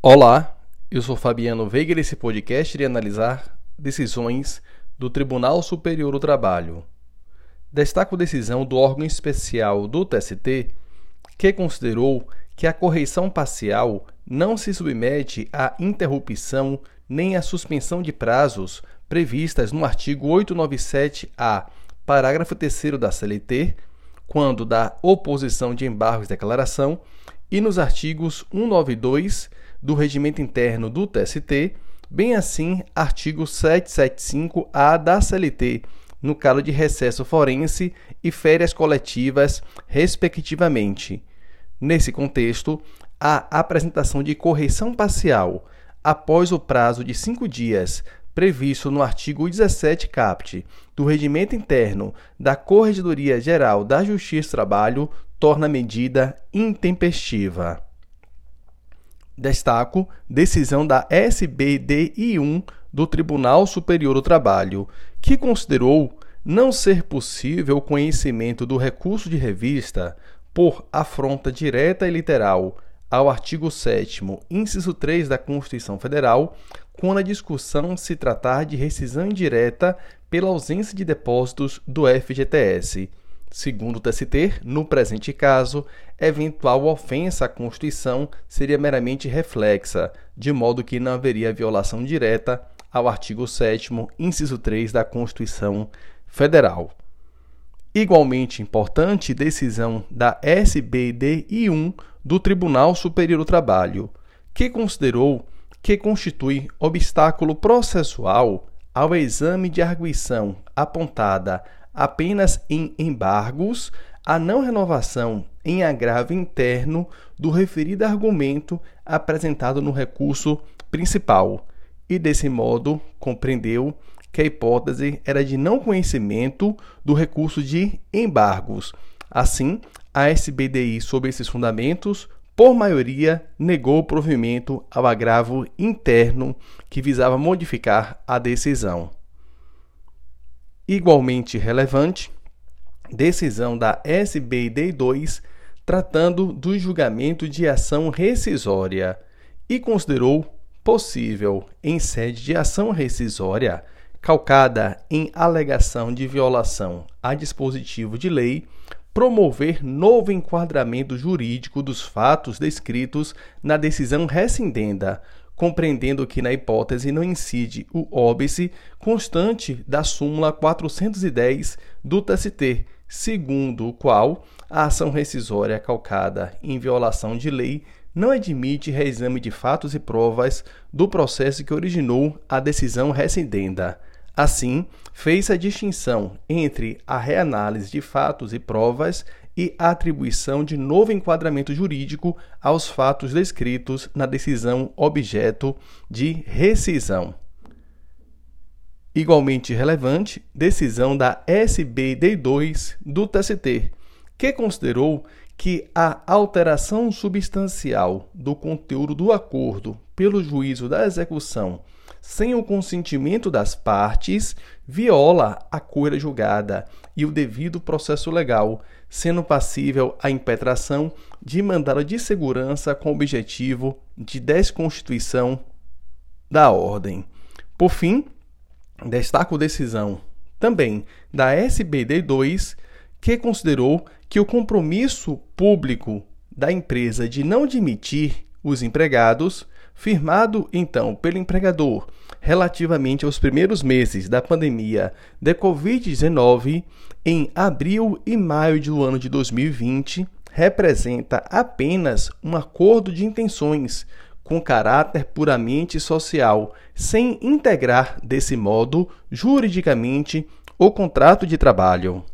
Olá, eu sou Fabiano Veiga e nesse podcast irei analisar decisões do Tribunal Superior do Trabalho. Destaco a decisão do órgão especial do TST que considerou que a correição parcial não se submete à interrupção nem à suspensão de prazos previstas no artigo 897-A, parágrafo 3 da CLT, quando da oposição de embargos de declaração, e nos artigos 192 do Regimento Interno do TST, bem assim artigo 775-A da CLT, no caso de recesso forense e férias coletivas, respectivamente. Nesse contexto, a apresentação de correção parcial após o prazo de cinco dias previsto no artigo 17 caput do Regimento Interno da Corregedoria Geral da Justiça do Trabalho torna a medida intempestiva. Destaco decisão da SBDI1 do Tribunal Superior do Trabalho, que considerou não ser possível o conhecimento do recurso de revista por afronta direta e literal ao artigo 7 inciso 3 da Constituição Federal, quando a discussão se tratar de rescisão indireta pela ausência de depósitos do FGTS. Segundo o TST, no presente caso, eventual ofensa à Constituição seria meramente reflexa, de modo que não haveria violação direta ao artigo 7 inciso 3 da Constituição Federal. Igualmente importante, decisão da SBDI1 do Tribunal Superior do Trabalho, que considerou que constitui obstáculo processual ao exame de arguição apontada apenas em embargos a não renovação em agravo interno do referido argumento apresentado no recurso principal, e desse modo compreendeu que a hipótese era de não conhecimento do recurso de embargos. Assim, a SBDI, sob esses fundamentos, por maioria, negou o provimento ao agravo interno que visava modificar a decisão. Igualmente relevante, decisão da SBD2 tratando do julgamento de ação rescisória e considerou possível, em sede de ação rescisória, calcada em alegação de violação a dispositivo de lei, promover novo enquadramento jurídico dos fatos descritos na decisão rescindenda, compreendendo que na hipótese não incide o óbice constante da súmula 410 do TST, segundo o qual a ação rescisória calcada em violação de lei não admite reexame de fatos e provas do processo que originou a decisão rescindenda. Assim, fez a distinção entre a reanálise de fatos e provas e atribuição de novo enquadramento jurídico aos fatos descritos na decisão objeto de rescisão. Igualmente relevante, decisão da SBD2 do TST, que considerou que a alteração substancial do conteúdo do acordo pelo juízo da execução sem o consentimento das partes viola a coisa julgada e o devido processo legal, sendo passível a impetração de mandado de segurança com objetivo de desconstituição da ordem. Por fim, destaco decisão também da SBD 2 que considerou que o compromisso público da empresa de não demitir os empregados, firmado então pelo empregador relativamente aos primeiros meses da pandemia da Covid-19, em abril e maio do ano de 2020, representa apenas um acordo de intenções com caráter puramente social, sem integrar desse modo juridicamente o contrato de trabalho.